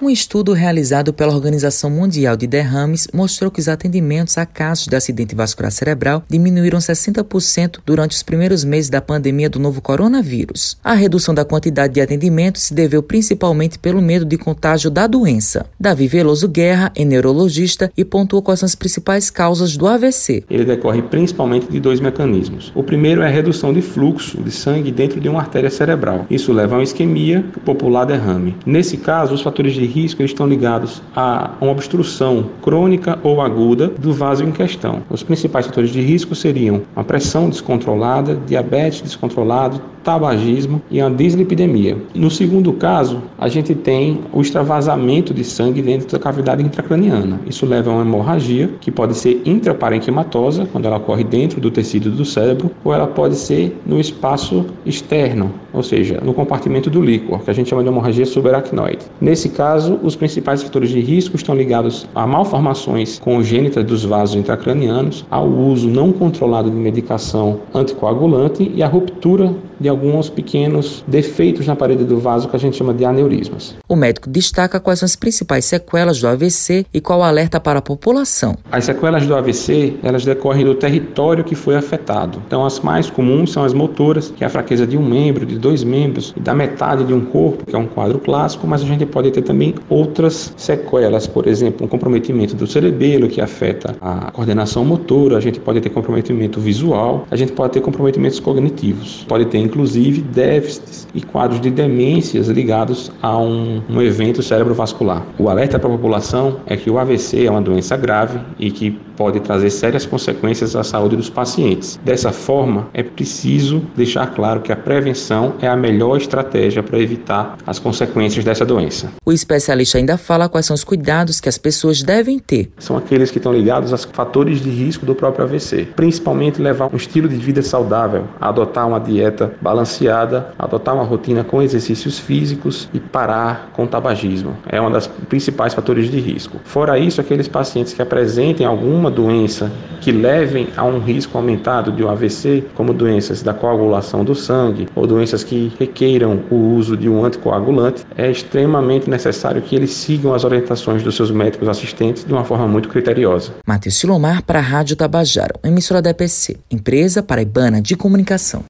Um estudo realizado pela Organização Mundial de Derrames mostrou que os atendimentos a casos de acidente vascular cerebral diminuíram 60% durante os primeiros meses da pandemia do novo coronavírus. A redução da quantidade de atendimentos se deveu principalmente pelo medo de contágio da doença. Davi Veloso Guerra é neurologista e pontuou quais são as principais causas do AVC. Ele decorre principalmente de dois mecanismos. O primeiro é a redução de fluxo de sangue dentro de uma artéria cerebral. Isso leva a uma isquemia, o popular derrame. Nesse caso, os fatores de risco estão ligados a uma obstrução crônica ou aguda do vaso em questão. Os principais fatores de risco seriam a pressão descontrolada, diabetes descontrolado, tabagismo e a dislipidemia. No segundo caso, a gente tem o extravasamento de sangue dentro da cavidade intracraniana. Isso leva a uma hemorragia, que pode ser intraparenquimatosa, quando ela ocorre dentro do tecido do cérebro, ou ela pode ser no espaço externo, ou seja, no compartimento do líquor, que a gente chama de hemorragia subaracnoide. Nesse caso, os principais fatores de risco estão ligados a malformações congênitas dos vasos intracranianos, ao uso não controlado de medicação anticoagulante e a ruptura de alguns pequenos defeitos na parede do vaso que a gente chama de aneurismas. O médico destaca quais são as principais sequelas do AVC e qual alerta para a população. As sequelas do AVC, elas decorrem do território que foi afetado. Então, as mais comuns são as motoras, que é a fraqueza de um membro, de dois membros e da metade de um corpo, que é um quadro clássico, mas a gente pode ter também outras sequelas, por exemplo, um comprometimento do cerebelo, que afeta a coordenação motora, a gente pode ter comprometimento visual, a gente pode ter comprometimentos cognitivos, pode ter inclusive déficits e quadros de demências ligados a um, um evento cerebrovascular. O alerta para a população é que o AVC é uma doença grave e que pode trazer sérias consequências à saúde dos pacientes. Dessa forma, é preciso deixar claro que a prevenção é a melhor estratégia para evitar as consequências dessa doença. O especialista ainda fala quais são os cuidados que as pessoas devem ter. São aqueles que estão ligados aos fatores de risco do próprio AVC, principalmente levar um estilo de vida saudável, adotar uma dieta balanceada, adotar uma rotina com exercícios físicos e parar com o tabagismo. É um dos principais fatores de risco. Fora isso, aqueles pacientes que apresentem alguma doença que levem a um risco aumentado de um AVC, como doenças da coagulação do sangue ou doenças que requeiram o uso de um anticoagulante, é extremamente necessário que eles sigam as orientações dos seus médicos assistentes de uma forma muito criteriosa. Matheus Silomar para a Rádio Tabajara, emissora da EPC, empresa paraibana de comunicação.